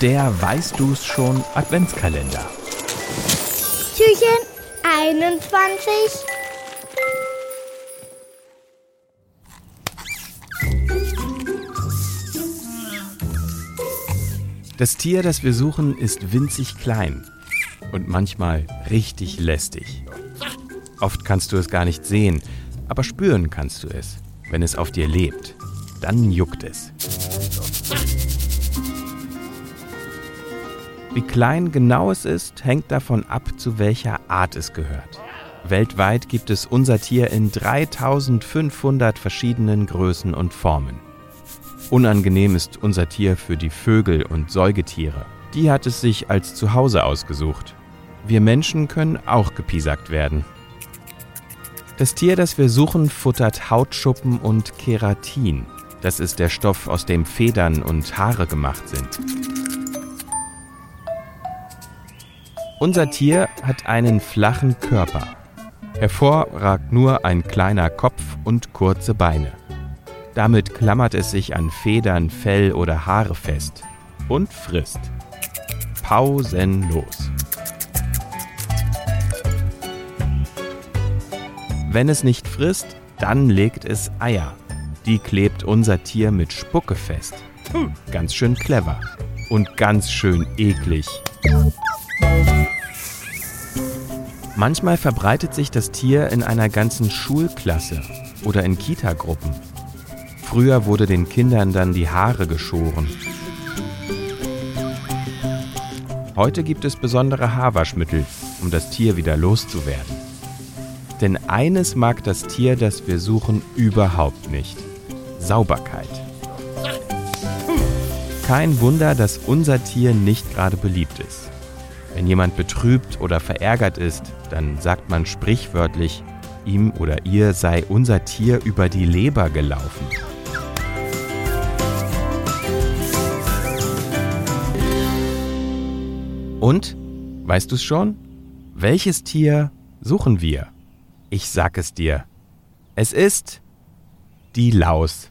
Der Weißt du's schon Adventskalender. Türchen 21. Das Tier, das wir suchen, ist winzig klein und manchmal richtig lästig. Oft kannst du es gar nicht sehen, aber spüren kannst du es, wenn es auf dir lebt. Dann juckt es. Wie klein genau es ist, hängt davon ab, zu welcher Art es gehört. Weltweit gibt es unser Tier in 3500 verschiedenen Größen und Formen. Unangenehm ist unser Tier für die Vögel und Säugetiere. Die hat es sich als Zuhause ausgesucht. Wir Menschen können auch gepiesackt werden. Das Tier, das wir suchen, futtert Hautschuppen und Keratin. Das ist der Stoff, aus dem Federn und Haare gemacht sind. Unser Tier hat einen flachen Körper. Hervor ragt nur ein kleiner Kopf und kurze Beine. Damit klammert es sich an Federn, Fell oder Haare fest und frisst. Pausenlos. Wenn es nicht frisst, dann legt es Eier. Die klebt unser Tier mit Spucke fest. Ganz schön clever und ganz schön eklig. Manchmal verbreitet sich das Tier in einer ganzen Schulklasse oder in Kitagruppen. Früher wurde den Kindern dann die Haare geschoren. Heute gibt es besondere Haarwaschmittel, um das Tier wieder loszuwerden. Denn eines mag das Tier, das wir suchen, überhaupt nicht. Sauberkeit. Kein Wunder, dass unser Tier nicht gerade beliebt ist. Wenn jemand betrübt oder verärgert ist, dann sagt man sprichwörtlich, ihm oder ihr sei unser Tier über die Leber gelaufen. Und, weißt du's schon? Welches Tier suchen wir? Ich sag es dir. Es ist die Laus.